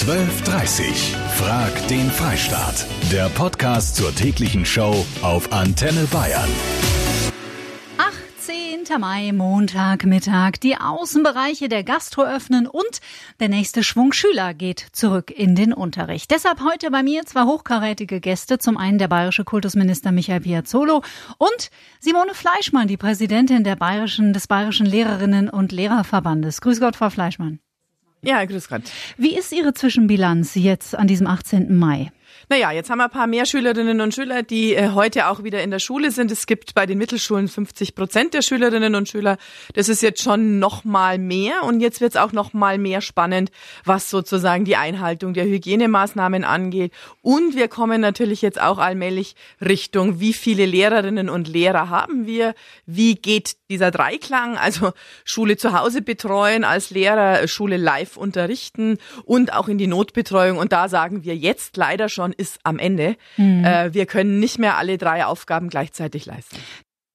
12.30 Frag den Freistaat. Der Podcast zur täglichen Show auf Antenne Bayern. 18. Mai, Montagmittag. Die Außenbereiche der Gastro öffnen und der nächste Schwung Schüler geht zurück in den Unterricht. Deshalb heute bei mir zwei hochkarätige Gäste. Zum einen der bayerische Kultusminister Michael Piazzolo und Simone Fleischmann, die Präsidentin der bayerischen, des bayerischen Lehrerinnen und Lehrerverbandes. Grüß Gott, Frau Fleischmann. Ja, grüß Gott. Wie ist Ihre Zwischenbilanz jetzt an diesem 18. Mai? Naja, jetzt haben wir ein paar mehr Schülerinnen und Schüler, die äh, heute auch wieder in der Schule sind. Es gibt bei den Mittelschulen 50 Prozent der Schülerinnen und Schüler. Das ist jetzt schon noch mal mehr. Und jetzt wird es auch noch mal mehr spannend, was sozusagen die Einhaltung der Hygienemaßnahmen angeht. Und wir kommen natürlich jetzt auch allmählich Richtung, wie viele Lehrerinnen und Lehrer haben wir? Wie geht dieser Dreiklang? Also Schule zu Hause betreuen als Lehrer, Schule live unterrichten und auch in die Notbetreuung. Und da sagen wir jetzt leider schon, ist am Ende. Mhm. Äh, wir können nicht mehr alle drei Aufgaben gleichzeitig leisten.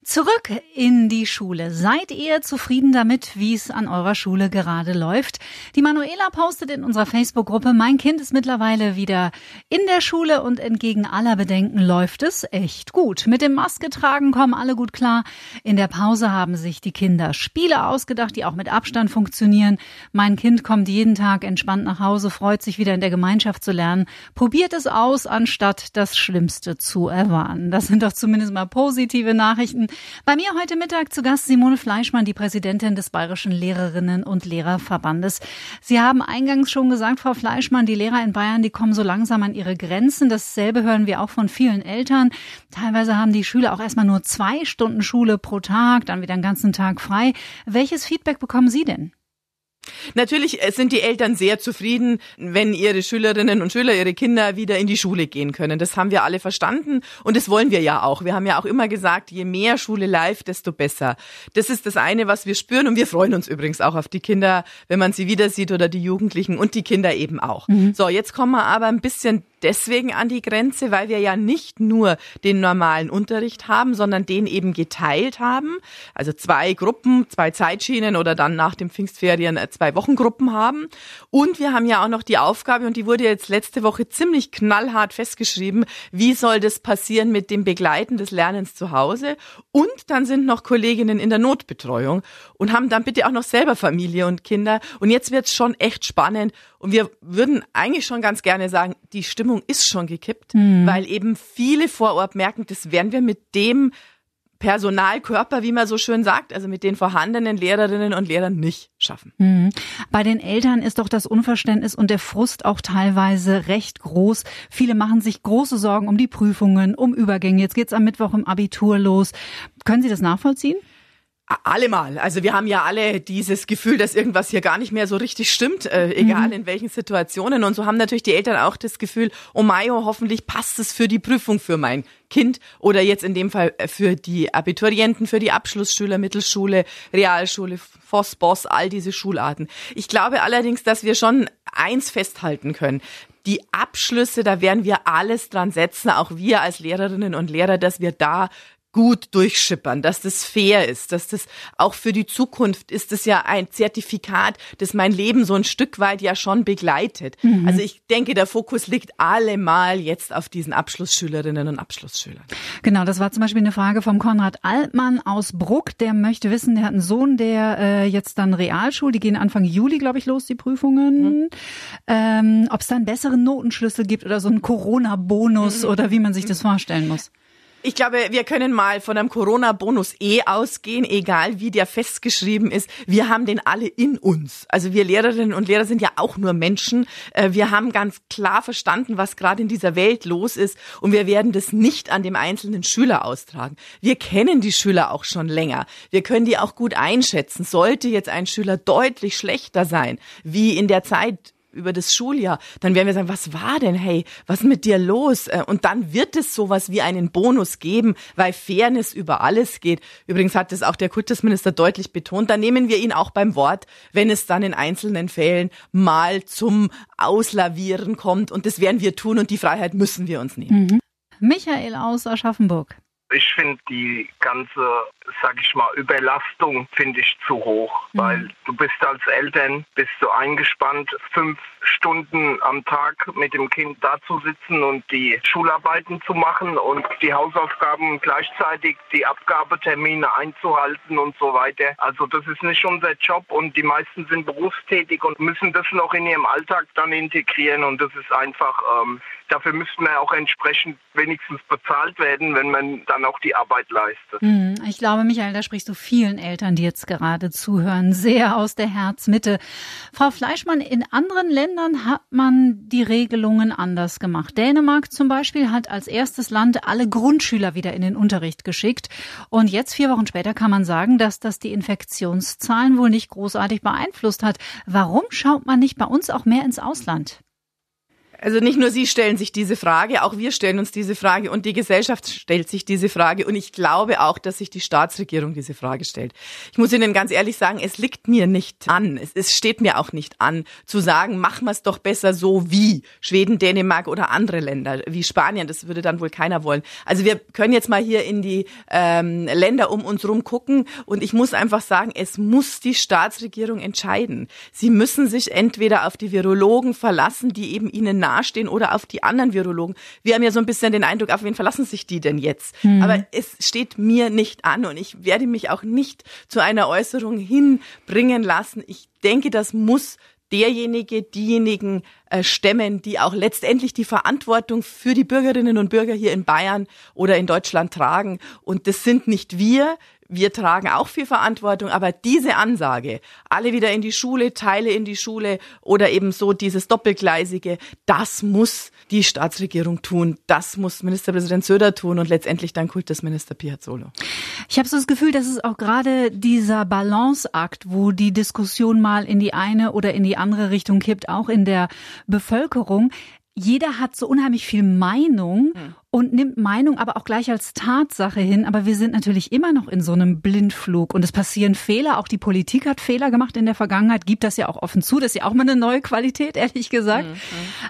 Zurück in die Schule. Seid ihr zufrieden damit, wie es an eurer Schule gerade läuft? Die Manuela postet in unserer Facebook-Gruppe, mein Kind ist mittlerweile wieder in der Schule und entgegen aller Bedenken läuft es echt gut. Mit dem Maske tragen kommen alle gut klar. In der Pause haben sich die Kinder Spiele ausgedacht, die auch mit Abstand funktionieren. Mein Kind kommt jeden Tag entspannt nach Hause, freut sich wieder in der Gemeinschaft zu lernen, probiert es aus, anstatt das Schlimmste zu erwarten. Das sind doch zumindest mal positive Nachrichten. Bei mir heute Mittag zu Gast Simone Fleischmann, die Präsidentin des Bayerischen Lehrerinnen und Lehrerverbandes. Sie haben eingangs schon gesagt, Frau Fleischmann, die Lehrer in Bayern, die kommen so langsam an ihre Grenzen. Dasselbe hören wir auch von vielen Eltern. Teilweise haben die Schüler auch erstmal nur zwei Stunden Schule pro Tag, dann wieder einen ganzen Tag frei. Welches Feedback bekommen Sie denn? Natürlich äh, sind die Eltern sehr zufrieden, wenn ihre Schülerinnen und Schüler, ihre Kinder wieder in die Schule gehen können. Das haben wir alle verstanden und das wollen wir ja auch. Wir haben ja auch immer gesagt, je mehr Schule live, desto besser. Das ist das eine, was wir spüren und wir freuen uns übrigens auch auf die Kinder, wenn man sie wieder sieht oder die Jugendlichen und die Kinder eben auch. Mhm. So, jetzt kommen wir aber ein bisschen deswegen an die Grenze, weil wir ja nicht nur den normalen Unterricht haben, sondern den eben geteilt haben. Also zwei Gruppen, zwei Zeitschienen oder dann nach den Pfingstferien äh, zwei Wochengruppen haben. Und wir haben ja auch noch die Aufgabe, und die wurde jetzt letzte Woche ziemlich knallhart festgeschrieben, wie soll das passieren mit dem Begleiten des Lernens zu Hause. Und dann sind noch Kolleginnen in der Notbetreuung und haben dann bitte auch noch selber Familie und Kinder. Und jetzt wird's schon echt spannend. Und wir würden eigentlich schon ganz gerne sagen, die Stimmung ist schon gekippt, mhm. weil eben viele vor Ort merken, das werden wir mit dem Personalkörper, wie man so schön sagt, also mit den vorhandenen Lehrerinnen und Lehrern nicht schaffen. Mhm. Bei den Eltern ist doch das Unverständnis und der Frust auch teilweise recht groß. Viele machen sich große Sorgen um die Prüfungen, um Übergänge. Jetzt geht's am Mittwoch im Abitur los. Können Sie das nachvollziehen? Allemal. Also wir haben ja alle dieses Gefühl, dass irgendwas hier gar nicht mehr so richtig stimmt, äh, egal mhm. in welchen Situationen. Und so haben natürlich die Eltern auch das Gefühl, oh Mayo, hoffentlich passt es für die Prüfung für mein Kind oder jetzt in dem Fall äh, für die Abiturienten, für die Abschlussschüler, Mittelschule, Realschule, Voss, Boss, all diese Schularten. Ich glaube allerdings, dass wir schon eins festhalten können die Abschlüsse, da werden wir alles dran setzen, auch wir als Lehrerinnen und Lehrer, dass wir da gut durchschippern, dass das fair ist, dass das auch für die Zukunft ist es ja ein Zertifikat, das mein Leben so ein Stück weit ja schon begleitet. Mhm. Also ich denke, der Fokus liegt allemal jetzt auf diesen Abschlussschülerinnen und Abschlussschülern. Genau, das war zum Beispiel eine Frage vom Konrad Altmann aus Bruck, der möchte wissen, der hat einen Sohn, der äh, jetzt dann Realschul, die gehen Anfang Juli, glaube ich, los, die Prüfungen. Mhm. Ähm, Ob es da einen besseren Notenschlüssel gibt oder so einen Corona-Bonus mhm. oder wie man sich das vorstellen muss. Ich glaube, wir können mal von einem Corona-Bonus eh ausgehen, egal wie der festgeschrieben ist. Wir haben den alle in uns. Also wir Lehrerinnen und Lehrer sind ja auch nur Menschen. Äh, wir haben ganz klar verstanden, was gerade in dieser Welt los ist und wir werden das nicht an dem einzelnen Schüler austragen. Wir kennen die Schüler auch schon länger. Wir können die auch gut einschätzen. Sollte jetzt ein Schüler deutlich schlechter sein, wie in der Zeit über das Schuljahr, dann werden wir sagen, was war denn, hey, was ist mit dir los? Äh, und dann wird es sowas wie einen Bonus geben, weil Fairness über alles geht. Übrigens hat es auch der Kultusminister deutlich betont. Da nehmen wir ihn auch beim Wort, wenn es dann in einzelnen Fällen mal zum Auslavieren kommt. Und das werden wir tun und die Freiheit müssen wir uns nehmen. Mhm. Michael aus Aschaffenburg. Ich finde die ganze sag ich mal, Überlastung finde ich zu hoch, mhm. weil du bist als Eltern, bist du eingespannt, fünf Stunden am Tag mit dem Kind da zu sitzen und die Schularbeiten zu machen und die Hausaufgaben gleichzeitig die Abgabetermine einzuhalten und so weiter. Also das ist nicht unser Job und die meisten sind berufstätig und müssen das noch in ihrem Alltag dann integrieren und das ist einfach, ähm, dafür müsste man auch entsprechend wenigstens bezahlt werden, wenn man dann auch die Arbeit leistet. Hm, ich glaube, Michael, da sprichst du vielen Eltern, die jetzt gerade zuhören, sehr aus der Herzmitte. Frau Fleischmann, in anderen Ländern hat man die Regelungen anders gemacht. Dänemark zum Beispiel hat als erstes Land alle Grundschüler wieder in den Unterricht geschickt. Und jetzt, vier Wochen später, kann man sagen, dass das die Infektionszahlen wohl nicht großartig beeinflusst hat. Warum schaut man nicht bei uns auch mehr ins Ausland? Also nicht nur Sie stellen sich diese Frage, auch wir stellen uns diese Frage und die Gesellschaft stellt sich diese Frage und ich glaube auch, dass sich die Staatsregierung diese Frage stellt. Ich muss Ihnen ganz ehrlich sagen, es liegt mir nicht an, es, es steht mir auch nicht an, zu sagen, machen wir es doch besser so wie Schweden, Dänemark oder andere Länder, wie Spanien, das würde dann wohl keiner wollen. Also wir können jetzt mal hier in die ähm, Länder um uns rum gucken und ich muss einfach sagen, es muss die Staatsregierung entscheiden. Sie müssen sich entweder auf die Virologen verlassen, die eben ihnen nahestehen oder auf die anderen Virologen. Wir haben ja so ein bisschen den Eindruck, auf wen verlassen sich die denn jetzt? Mhm. Aber es steht mir nicht an und ich werde mich auch nicht zu einer Äußerung hinbringen lassen. Ich denke, das muss derjenige, diejenigen äh, stemmen, die auch letztendlich die Verantwortung für die Bürgerinnen und Bürger hier in Bayern oder in Deutschland tragen. Und das sind nicht wir wir tragen auch viel Verantwortung, aber diese Ansage, alle wieder in die Schule, Teile in die Schule oder eben so dieses Doppelgleisige, das muss die Staatsregierung tun, das muss Ministerpräsident Söder tun und letztendlich dann Kultusminister Piazzolo. Ich habe so das Gefühl, dass es auch gerade dieser Balanceakt, wo die Diskussion mal in die eine oder in die andere Richtung kippt, auch in der Bevölkerung, jeder hat so unheimlich viel Meinung hm und nimmt Meinung aber auch gleich als Tatsache hin. Aber wir sind natürlich immer noch in so einem Blindflug und es passieren Fehler. Auch die Politik hat Fehler gemacht in der Vergangenheit, gibt das ja auch offen zu. Das ist ja auch mal eine neue Qualität, ehrlich gesagt. Mhm.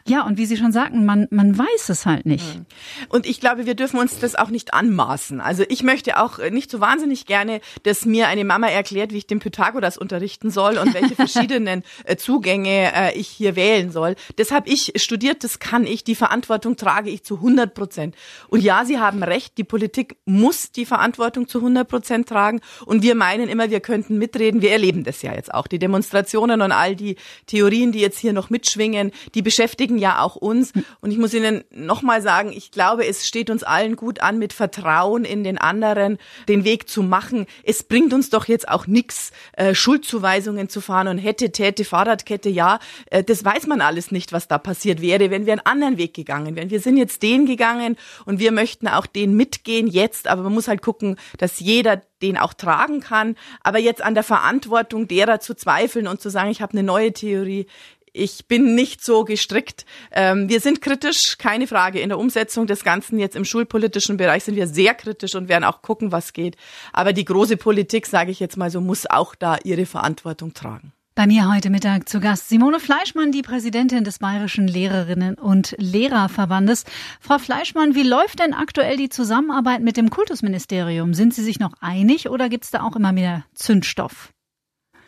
Ja, und wie Sie schon sagten, man, man weiß es halt nicht. Mhm. Und ich glaube, wir dürfen uns das auch nicht anmaßen. Also ich möchte auch nicht so wahnsinnig gerne, dass mir eine Mama erklärt, wie ich den Pythagoras unterrichten soll und welche verschiedenen äh, Zugänge äh, ich hier wählen soll. Das habe ich studiert, das kann ich, die Verantwortung trage ich zu 100 Prozent. Und ja, Sie haben recht, die Politik muss die Verantwortung zu 100 Prozent tragen. Und wir meinen immer, wir könnten mitreden. Wir erleben das ja jetzt auch. Die Demonstrationen und all die Theorien, die jetzt hier noch mitschwingen, die beschäftigen ja auch uns. Und ich muss Ihnen nochmal sagen, ich glaube, es steht uns allen gut an, mit Vertrauen in den anderen den Weg zu machen. Es bringt uns doch jetzt auch nichts, äh, Schuldzuweisungen zu fahren und hätte, täte, Fahrradkette, ja, äh, das weiß man alles nicht, was da passiert wäre, wenn wir einen anderen Weg gegangen wären. Wir sind jetzt den gegangen und wir möchten auch den mitgehen jetzt, aber man muss halt gucken, dass jeder den auch tragen kann. Aber jetzt an der Verantwortung derer zu zweifeln und zu sagen, ich habe eine neue Theorie, ich bin nicht so gestrickt. Ähm, wir sind kritisch, keine Frage. In der Umsetzung des Ganzen jetzt im schulpolitischen Bereich sind wir sehr kritisch und werden auch gucken, was geht. Aber die große Politik, sage ich jetzt mal so, muss auch da ihre Verantwortung tragen. Bei mir heute Mittag zu Gast Simone Fleischmann, die Präsidentin des Bayerischen Lehrerinnen und Lehrerverbandes. Frau Fleischmann, wie läuft denn aktuell die Zusammenarbeit mit dem Kultusministerium? Sind Sie sich noch einig oder gibt es da auch immer mehr Zündstoff?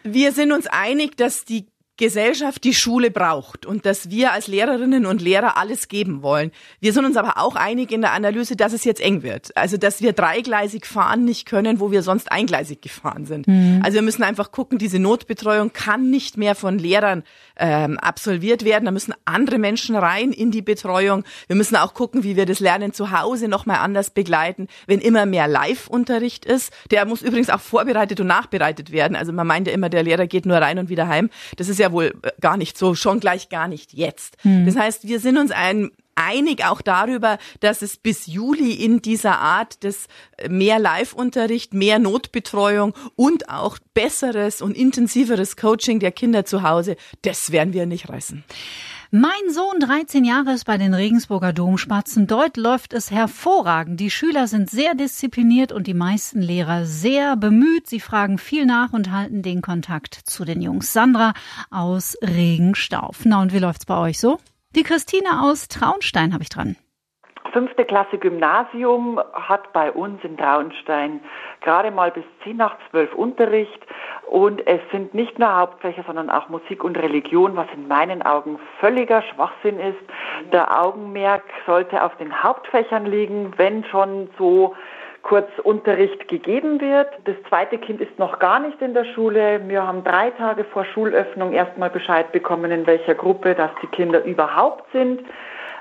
Wir sind uns einig, dass die Gesellschaft die Schule braucht und dass wir als Lehrerinnen und Lehrer alles geben wollen. Wir sind uns aber auch einig in der Analyse, dass es jetzt eng wird. Also, dass wir dreigleisig fahren nicht können, wo wir sonst eingleisig gefahren sind. Mhm. Also, wir müssen einfach gucken, diese Notbetreuung kann nicht mehr von Lehrern ähm, absolviert werden. Da müssen andere Menschen rein in die Betreuung. Wir müssen auch gucken, wie wir das Lernen zu Hause nochmal anders begleiten, wenn immer mehr Live-Unterricht ist. Der muss übrigens auch vorbereitet und nachbereitet werden. Also, man meint ja immer, der Lehrer geht nur rein und wieder heim. Das ist ja wohl äh, gar nicht so, schon gleich gar nicht jetzt. Hm. Das heißt, wir sind uns ein einig auch darüber, dass es bis Juli in dieser Art des äh, mehr Live-Unterricht, mehr Notbetreuung und auch besseres und intensiveres Coaching der Kinder zu Hause, das werden wir nicht reißen. Mein Sohn, 13 Jahre, ist bei den Regensburger Domspatzen. Dort läuft es hervorragend. Die Schüler sind sehr diszipliniert und die meisten Lehrer sehr bemüht. Sie fragen viel nach und halten den Kontakt zu den Jungs. Sandra aus Regenstauf. Na, und wie läuft's bei euch so? Die Christine aus Traunstein habe ich dran. fünfte Klasse Gymnasium hat bei uns in Traunstein gerade mal bis 10 nach 12 Unterricht und es sind nicht nur Hauptfächer, sondern auch Musik und Religion, was in meinen Augen völliger Schwachsinn ist. Der Augenmerk sollte auf den Hauptfächern liegen, wenn schon so kurz Unterricht gegeben wird. Das zweite Kind ist noch gar nicht in der Schule. Wir haben drei Tage vor Schulöffnung erstmal Bescheid bekommen, in welcher Gruppe dass die Kinder überhaupt sind.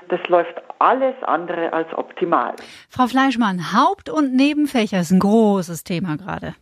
Das läuft alles andere als optimal. Frau Fleischmann, Haupt- und Nebenfächer ist ein großes Thema gerade.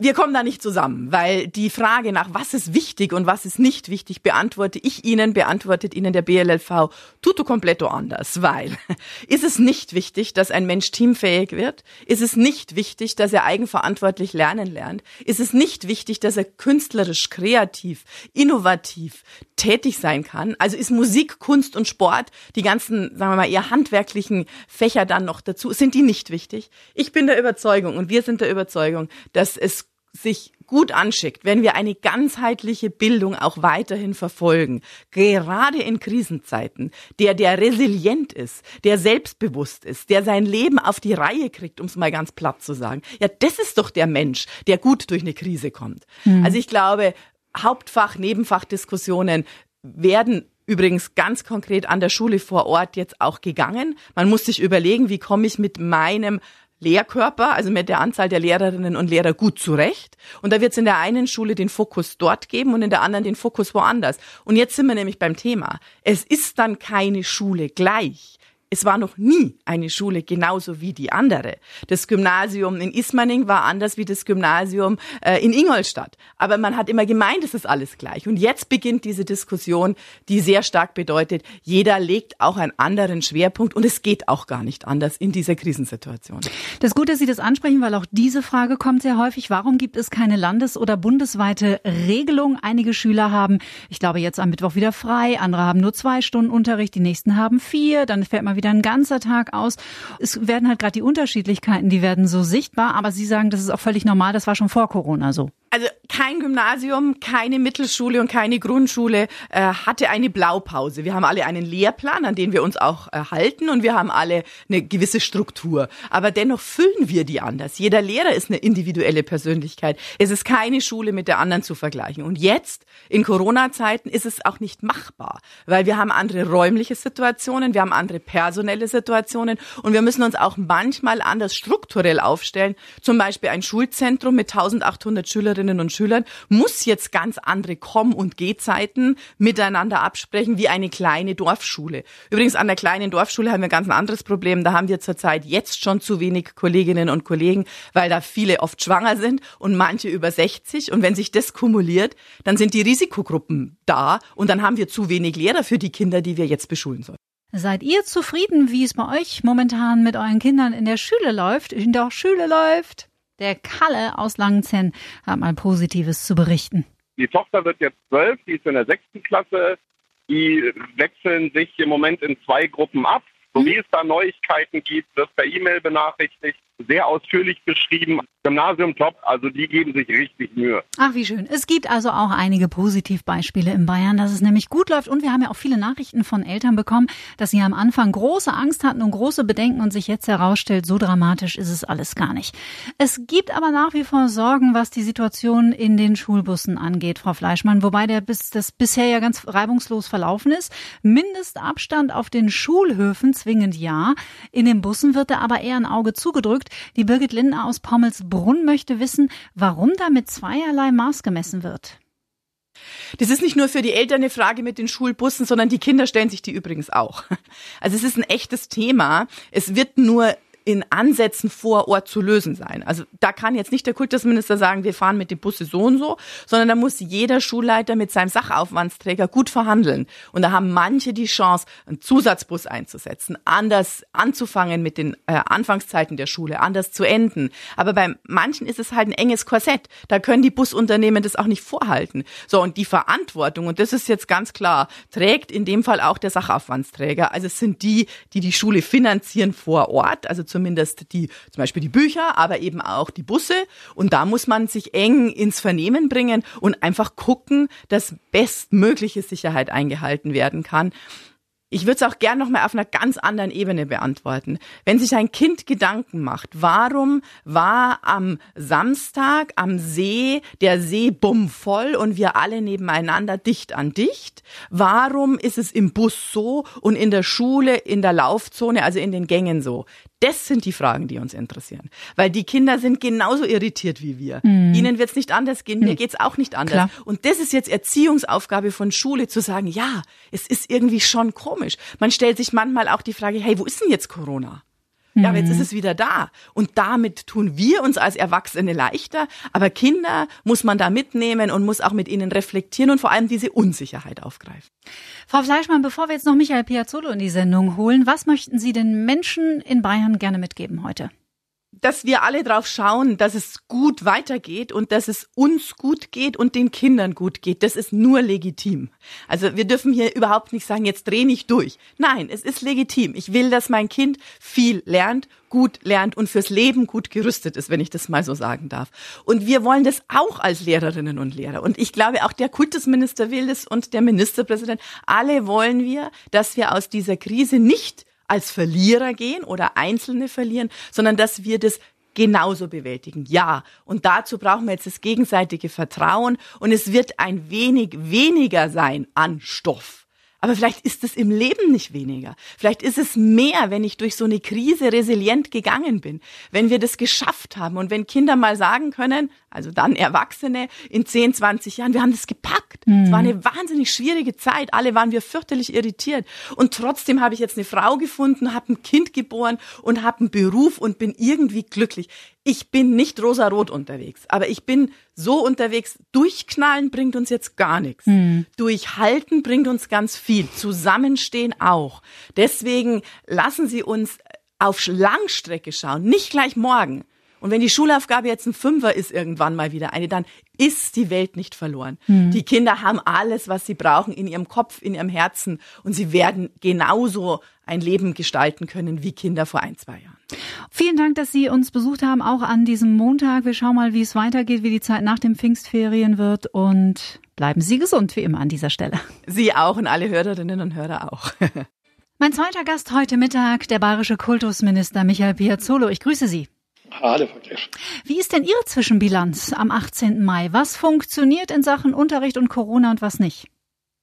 Wir kommen da nicht zusammen, weil die Frage nach was ist wichtig und was ist nicht wichtig, beantworte ich Ihnen, beantwortet Ihnen der BLLV tutto completo anders, weil ist es nicht wichtig, dass ein Mensch teamfähig wird? Ist es nicht wichtig, dass er eigenverantwortlich lernen lernt? Ist es nicht wichtig, dass er künstlerisch, kreativ, innovativ tätig sein kann? Also ist Musik, Kunst und Sport, die ganzen, sagen wir mal, eher handwerklichen Fächer dann noch dazu, sind die nicht wichtig? Ich bin der Überzeugung und wir sind der Überzeugung, dass es sich gut anschickt, wenn wir eine ganzheitliche Bildung auch weiterhin verfolgen, gerade in Krisenzeiten, der, der resilient ist, der selbstbewusst ist, der sein Leben auf die Reihe kriegt, um es mal ganz platt zu sagen. Ja, das ist doch der Mensch, der gut durch eine Krise kommt. Mhm. Also ich glaube, Hauptfach, Nebenfachdiskussionen werden übrigens ganz konkret an der Schule vor Ort jetzt auch gegangen. Man muss sich überlegen, wie komme ich mit meinem Lehrkörper, also mit der Anzahl der Lehrerinnen und Lehrer gut zurecht. Und da wird es in der einen Schule den Fokus dort geben und in der anderen den Fokus woanders. Und jetzt sind wir nämlich beim Thema. Es ist dann keine Schule gleich. Es war noch nie eine Schule genauso wie die andere. Das Gymnasium in Ismaning war anders wie das Gymnasium äh, in Ingolstadt. Aber man hat immer gemeint, es ist alles gleich. Und jetzt beginnt diese Diskussion, die sehr stark bedeutet, jeder legt auch einen anderen Schwerpunkt und es geht auch gar nicht anders in dieser Krisensituation. Das ist gut, dass Sie das ansprechen, weil auch diese Frage kommt sehr häufig. Warum gibt es keine landes- oder bundesweite Regelung? Einige Schüler haben, ich glaube, jetzt am Mittwoch wieder frei, andere haben nur zwei Stunden Unterricht, die nächsten haben vier, dann fällt mal wieder ein ganzer Tag aus. Es werden halt gerade die Unterschiedlichkeiten, die werden so sichtbar, aber Sie sagen, das ist auch völlig normal, das war schon vor Corona so. Also kein Gymnasium, keine Mittelschule und keine Grundschule äh, hatte eine Blaupause. Wir haben alle einen Lehrplan, an den wir uns auch äh, halten und wir haben alle eine gewisse Struktur. Aber dennoch füllen wir die anders. Jeder Lehrer ist eine individuelle Persönlichkeit. Es ist keine Schule mit der anderen zu vergleichen. Und jetzt, in Corona-Zeiten, ist es auch nicht machbar, weil wir haben andere räumliche Situationen, wir haben andere personelle Situationen und wir müssen uns auch manchmal anders strukturell aufstellen. Zum Beispiel ein Schulzentrum mit 1800 Schülerinnen Schülerinnen und Schülern muss jetzt ganz andere Komm- und Gehzeiten miteinander absprechen wie eine kleine Dorfschule. Übrigens an der kleinen Dorfschule haben wir ganz ein anderes Problem. Da haben wir zurzeit jetzt schon zu wenig Kolleginnen und Kollegen, weil da viele oft schwanger sind und manche über 60. Und wenn sich das kumuliert, dann sind die Risikogruppen da und dann haben wir zu wenig Lehrer für die Kinder, die wir jetzt beschulen sollen. Seid ihr zufrieden, wie es bei euch momentan mit euren Kindern in der Schule läuft, in der Schule läuft? Der Kalle aus Langenzenn hat mal Positives zu berichten. Die Tochter wird jetzt zwölf, die ist in der sechsten Klasse. Die wechseln sich im Moment in zwei Gruppen ab. So wie es da Neuigkeiten gibt, wird per E-Mail benachrichtigt sehr ausführlich beschrieben. Gymnasium top, also die geben sich richtig Mühe. Ach, wie schön. Es gibt also auch einige Positivbeispiele in Bayern, dass es nämlich gut läuft. Und wir haben ja auch viele Nachrichten von Eltern bekommen, dass sie am Anfang große Angst hatten und große Bedenken und sich jetzt herausstellt, so dramatisch ist es alles gar nicht. Es gibt aber nach wie vor Sorgen, was die Situation in den Schulbussen angeht, Frau Fleischmann, wobei der bis, das bisher ja ganz reibungslos verlaufen ist. Mindestabstand auf den Schulhöfen zwingend ja. In den Bussen wird da aber eher ein Auge zugedrückt. Die Birgit Lindner aus Pommelsbrunn möchte wissen, warum da mit zweierlei Maß gemessen wird. Das ist nicht nur für die Eltern eine Frage mit den Schulbussen, sondern die Kinder stellen sich die übrigens auch. Also es ist ein echtes Thema. Es wird nur in Ansätzen vor Ort zu lösen sein. Also da kann jetzt nicht der Kultusminister sagen, wir fahren mit dem Busse so und so, sondern da muss jeder Schulleiter mit seinem Sachaufwandsträger gut verhandeln. Und da haben manche die Chance, einen Zusatzbus einzusetzen, anders anzufangen mit den äh, Anfangszeiten der Schule, anders zu enden. Aber bei manchen ist es halt ein enges Korsett. Da können die Busunternehmen das auch nicht vorhalten. So, und die Verantwortung, und das ist jetzt ganz klar, trägt in dem Fall auch der Sachaufwandsträger. Also es sind die, die die Schule finanzieren vor Ort, also zumindest die, zum Beispiel die Bücher, aber eben auch die Busse. Und da muss man sich eng ins Vernehmen bringen und einfach gucken, dass bestmögliche Sicherheit eingehalten werden kann. Ich würde es auch gern noch mal auf einer ganz anderen Ebene beantworten. Wenn sich ein Kind Gedanken macht, warum war am Samstag am See der See bummvoll und wir alle nebeneinander dicht an dicht? Warum ist es im Bus so und in der Schule, in der Laufzone, also in den Gängen so? Das sind die Fragen, die uns interessieren. Weil die Kinder sind genauso irritiert wie wir. Mhm. Ihnen wird es nicht anders gehen, mir geht's auch nicht anders. Klar. Und das ist jetzt Erziehungsaufgabe von Schule, zu sagen, ja, es ist irgendwie schon komisch. Man stellt sich manchmal auch die Frage, hey, wo ist denn jetzt Corona? Ja, aber jetzt ist mhm. es wieder da. Und damit tun wir uns als Erwachsene leichter. Aber Kinder muss man da mitnehmen und muss auch mit ihnen reflektieren und vor allem diese Unsicherheit aufgreifen. Frau Fleischmann, bevor wir jetzt noch Michael Piazzolo in die Sendung holen, was möchten Sie den Menschen in Bayern gerne mitgeben heute? Dass wir alle drauf schauen, dass es gut weitergeht und dass es uns gut geht und den Kindern gut geht. Das ist nur legitim. Also wir dürfen hier überhaupt nicht sagen, jetzt dreh nicht durch. Nein, es ist legitim. Ich will, dass mein Kind viel lernt, gut lernt und fürs Leben gut gerüstet ist, wenn ich das mal so sagen darf. Und wir wollen das auch als Lehrerinnen und Lehrer. Und ich glaube, auch der Kultusminister will das und der Ministerpräsident. Alle wollen wir, dass wir aus dieser Krise nicht als Verlierer gehen oder Einzelne verlieren, sondern dass wir das genauso bewältigen. Ja. Und dazu brauchen wir jetzt das gegenseitige Vertrauen und es wird ein wenig weniger sein an Stoff. Aber vielleicht ist es im Leben nicht weniger. Vielleicht ist es mehr, wenn ich durch so eine Krise resilient gegangen bin. Wenn wir das geschafft haben und wenn Kinder mal sagen können, also dann Erwachsene in 10, 20 Jahren, wir haben das gepackt. Mhm. Es war eine wahnsinnig schwierige Zeit. Alle waren wir fürchterlich irritiert. Und trotzdem habe ich jetzt eine Frau gefunden, habe ein Kind geboren und habe einen Beruf und bin irgendwie glücklich. Ich bin nicht rosarot unterwegs, aber ich bin so unterwegs. Durchknallen bringt uns jetzt gar nichts. Mhm. Durchhalten bringt uns ganz viel. Zusammenstehen auch. Deswegen lassen Sie uns auf Langstrecke schauen, nicht gleich morgen und wenn die Schulaufgabe jetzt ein Fünfer ist, irgendwann mal wieder eine, dann ist die Welt nicht verloren. Mhm. Die Kinder haben alles, was sie brauchen in ihrem Kopf, in ihrem Herzen und sie werden genauso ein Leben gestalten können wie Kinder vor ein, zwei Jahren. Vielen Dank, dass Sie uns besucht haben, auch an diesem Montag. Wir schauen mal, wie es weitergeht, wie die Zeit nach den Pfingstferien wird und bleiben Sie gesund, wie immer an dieser Stelle. Sie auch und alle Hörerinnen und Hörer auch. mein zweiter Gast heute Mittag, der bayerische Kultusminister Michael Piazzolo. Ich grüße Sie. Alle vergessen. Wie ist denn Ihre Zwischenbilanz am 18. Mai? Was funktioniert in Sachen Unterricht und Corona und was nicht?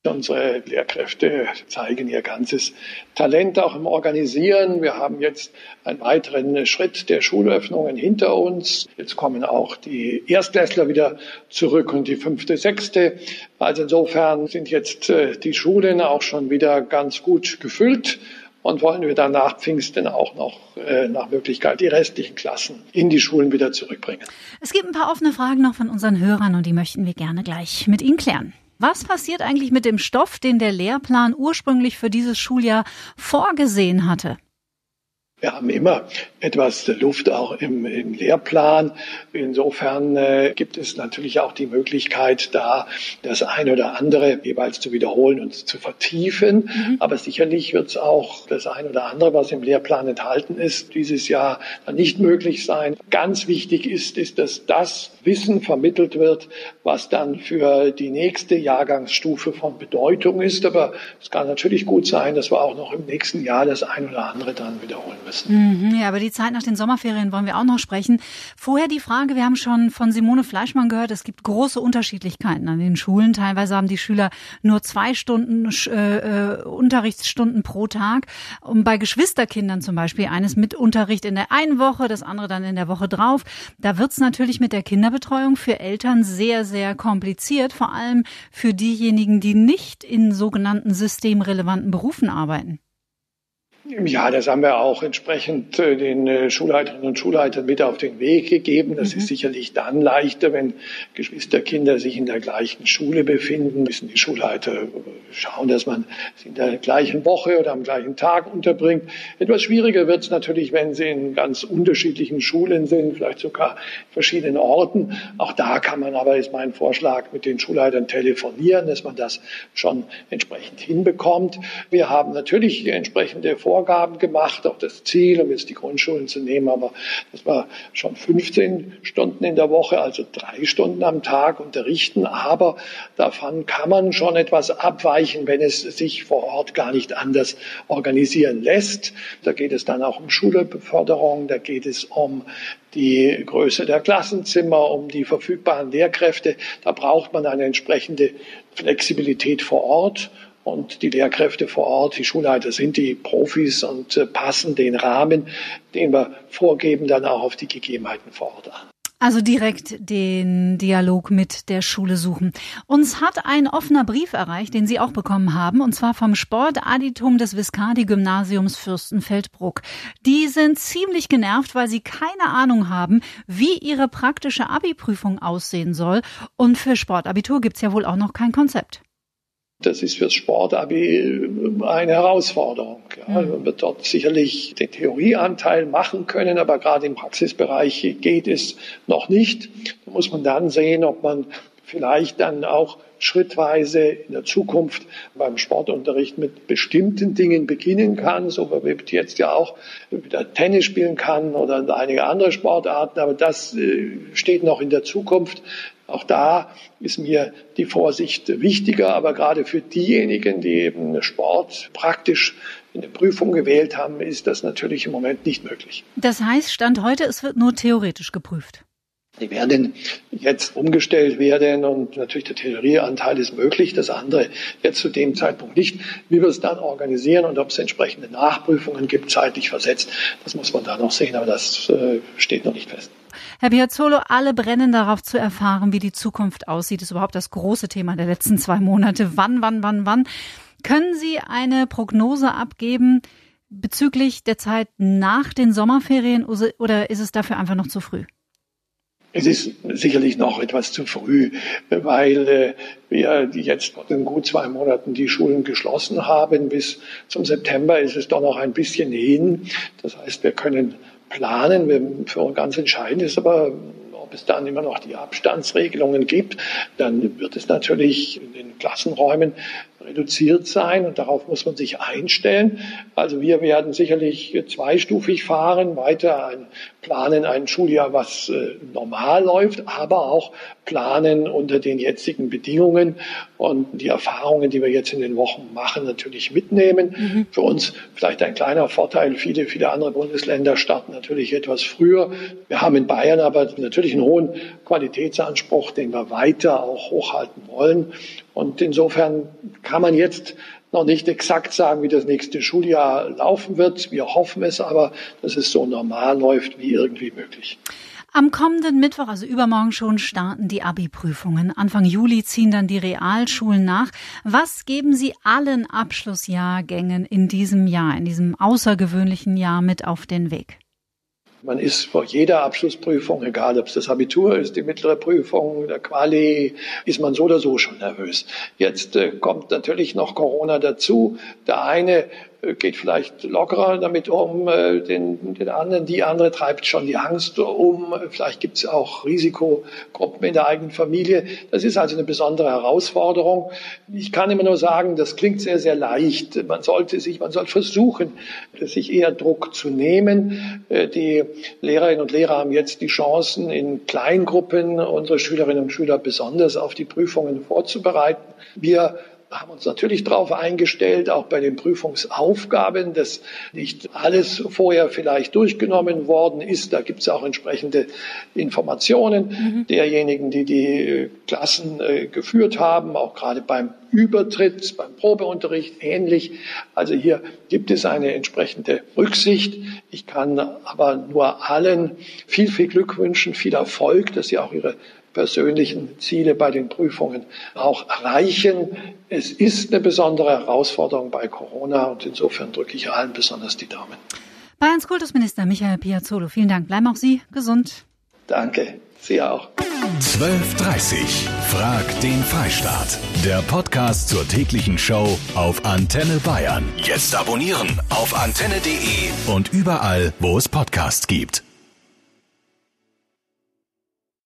Unsere Lehrkräfte zeigen ihr ganzes Talent auch im Organisieren. Wir haben jetzt einen weiteren Schritt der Schulöffnungen hinter uns. Jetzt kommen auch die Erstklässler wieder zurück und die fünfte, sechste. Also insofern sind jetzt äh, die Schulen auch schon wieder ganz gut gefüllt und wollen wir dann nach Pfingsten auch noch äh, nach Möglichkeit die restlichen Klassen in die Schulen wieder zurückbringen. Es gibt ein paar offene Fragen noch von unseren Hörern und die möchten wir gerne gleich mit Ihnen klären. Was passiert eigentlich mit dem Stoff, den der Lehrplan ursprünglich für dieses Schuljahr vorgesehen hatte? Wir haben immer etwas Luft auch im, im Lehrplan. Insofern äh, gibt es natürlich auch die Möglichkeit, da das eine oder andere jeweils zu wiederholen und zu vertiefen. Mhm. Aber sicherlich wird es auch das eine oder andere, was im Lehrplan enthalten ist, dieses Jahr nicht möglich sein. Ganz wichtig ist, ist, dass das Wissen vermittelt wird, was dann für die nächste Jahrgangsstufe von Bedeutung ist. Aber es kann natürlich gut sein, dass wir auch noch im nächsten Jahr das eine oder andere dann wiederholen müssen. Mhm, ja, aber die Zeit nach den Sommerferien wollen wir auch noch sprechen. Vorher die Frage, wir haben schon von Simone Fleischmann gehört, es gibt große Unterschiedlichkeiten an den Schulen. Teilweise haben die Schüler nur zwei Stunden äh, äh, Unterrichtsstunden pro Tag. Und bei Geschwisterkindern zum Beispiel, eines mit Unterricht in der einen Woche, das andere dann in der Woche drauf. Da wird's natürlich mit der Kinderbetreuung für Eltern sehr, sehr kompliziert, vor allem für diejenigen, die nicht in sogenannten systemrelevanten Berufen arbeiten. Ja, das haben wir auch entsprechend äh, den äh, Schulleiterinnen und Schulleitern mit auf den Weg gegeben. Das mhm. ist sicherlich dann leichter, wenn Geschwisterkinder sich in der gleichen Schule befinden, müssen die Schulleiter schauen, dass man sie in der gleichen Woche oder am gleichen Tag unterbringt. Etwas schwieriger wird es natürlich, wenn sie in ganz unterschiedlichen Schulen sind, vielleicht sogar in verschiedenen Orten. Auch da kann man aber, ist mein Vorschlag, mit den Schulleitern telefonieren, dass man das schon entsprechend hinbekommt. Wir haben natürlich entsprechende Vor Vorgaben gemacht, auch das Ziel, um jetzt die Grundschulen zu nehmen, aber das war schon 15 Stunden in der Woche, also drei Stunden am Tag unterrichten. Aber davon kann man schon etwas abweichen, wenn es sich vor Ort gar nicht anders organisieren lässt. Da geht es dann auch um Schulbeförderung, da geht es um die Größe der Klassenzimmer, um die verfügbaren Lehrkräfte. Da braucht man eine entsprechende Flexibilität vor Ort. Und die Lehrkräfte vor Ort, die Schulleiter sind die Profis und äh, passen den Rahmen, den wir vorgeben, dann auch auf die Gegebenheiten vor Ort an. Also direkt den Dialog mit der Schule suchen. Uns hat ein offener Brief erreicht, den Sie auch bekommen haben, und zwar vom Sportadditum des Viscardi-Gymnasiums Fürstenfeldbruck. Die sind ziemlich genervt, weil sie keine Ahnung haben, wie ihre praktische Abi-Prüfung aussehen soll. Und für Sportabitur gibt's ja wohl auch noch kein Konzept. Das ist fürs Sportabi eine Herausforderung. Ja, mhm. man wird dort sicherlich den Theorieanteil machen können, aber gerade im Praxisbereich geht es noch nicht. Da muss man dann sehen, ob man vielleicht dann auch schrittweise in der Zukunft beim Sportunterricht mit bestimmten Dingen beginnen kann, so wie man jetzt ja auch wieder Tennis spielen kann oder einige andere Sportarten. Aber das äh, steht noch in der Zukunft. Auch da ist mir die Vorsicht wichtiger, aber gerade für diejenigen, die eben Sport praktisch in der Prüfung gewählt haben, ist das natürlich im Moment nicht möglich. Das heißt, Stand heute, es wird nur theoretisch geprüft. Die werden jetzt umgestellt werden und natürlich der Theorieanteil ist möglich, das andere jetzt zu dem Zeitpunkt nicht. Wie wir es dann organisieren und ob es entsprechende Nachprüfungen gibt, zeitlich versetzt, das muss man da noch sehen, aber das äh, steht noch nicht fest. Herr Piazzolo, alle brennen darauf zu erfahren, wie die Zukunft aussieht. Das ist überhaupt das große Thema der letzten zwei Monate. Wann, wann, wann, wann? Können Sie eine Prognose abgeben bezüglich der Zeit nach den Sommerferien oder ist es dafür einfach noch zu früh? Es ist sicherlich noch etwas zu früh, weil äh, wir jetzt in gut zwei Monaten die Schulen geschlossen haben. Bis zum September ist es doch noch ein bisschen hin. Das heißt, wir können planen. Für uns ganz entscheidend ist aber, ob es dann immer noch die Abstandsregelungen gibt. Dann wird es natürlich in den Klassenräumen reduziert sein und darauf muss man sich einstellen. Also wir werden sicherlich zweistufig fahren, weiter ein, planen ein Schuljahr, was äh, normal läuft, aber auch planen unter den jetzigen Bedingungen und die Erfahrungen, die wir jetzt in den Wochen machen, natürlich mitnehmen. Mhm. Für uns vielleicht ein kleiner Vorteil. Viele, viele andere Bundesländer starten natürlich etwas früher. Wir haben in Bayern aber natürlich einen hohen Qualitätsanspruch, den wir weiter auch hochhalten wollen. Und insofern kann man jetzt noch nicht exakt sagen, wie das nächste Schuljahr laufen wird. Wir hoffen es aber, dass es so normal läuft wie irgendwie möglich. Am kommenden Mittwoch, also übermorgen schon, starten die Abi-Prüfungen. Anfang Juli ziehen dann die Realschulen nach. Was geben Sie allen Abschlussjahrgängen in diesem Jahr, in diesem außergewöhnlichen Jahr mit auf den Weg? Man ist vor jeder Abschlussprüfung, egal ob es das Abitur ist, die mittlere Prüfung, der Quali, ist man so oder so schon nervös. Jetzt äh, kommt natürlich noch Corona dazu. Der eine geht vielleicht lockerer damit um, äh, den, den anderen, die andere treibt schon die Angst um. Vielleicht gibt es auch Risikogruppen in der eigenen Familie. Das ist also eine besondere Herausforderung. Ich kann immer nur sagen, das klingt sehr, sehr leicht. Man sollte sich, man soll versuchen, sich eher Druck zu nehmen. Äh, die Lehrerinnen und Lehrer haben jetzt die Chancen, in Kleingruppen unsere Schülerinnen und Schüler besonders auf die Prüfungen vorzubereiten. Wir haben uns natürlich darauf eingestellt, auch bei den Prüfungsaufgaben, dass nicht alles vorher vielleicht durchgenommen worden ist. Da gibt es auch entsprechende Informationen mhm. derjenigen, die die äh, Klassen äh, geführt haben, auch gerade beim Übertritt, beim Probeunterricht ähnlich. Also hier gibt es eine entsprechende Rücksicht. Ich kann aber nur allen viel, viel Glück wünschen, viel Erfolg, dass sie auch ihre persönlichen Ziele bei den Prüfungen auch erreichen. Es ist eine besondere Herausforderung bei Corona und insofern drücke ich allen besonders die Daumen. Bayerns Kultusminister Michael Piazzolo, vielen Dank. Bleiben auch Sie gesund. Danke, Sie auch. 12.30 Frag den Freistaat. Der Podcast zur täglichen Show auf Antenne Bayern. Jetzt abonnieren auf antenne.de und überall, wo es Podcasts gibt.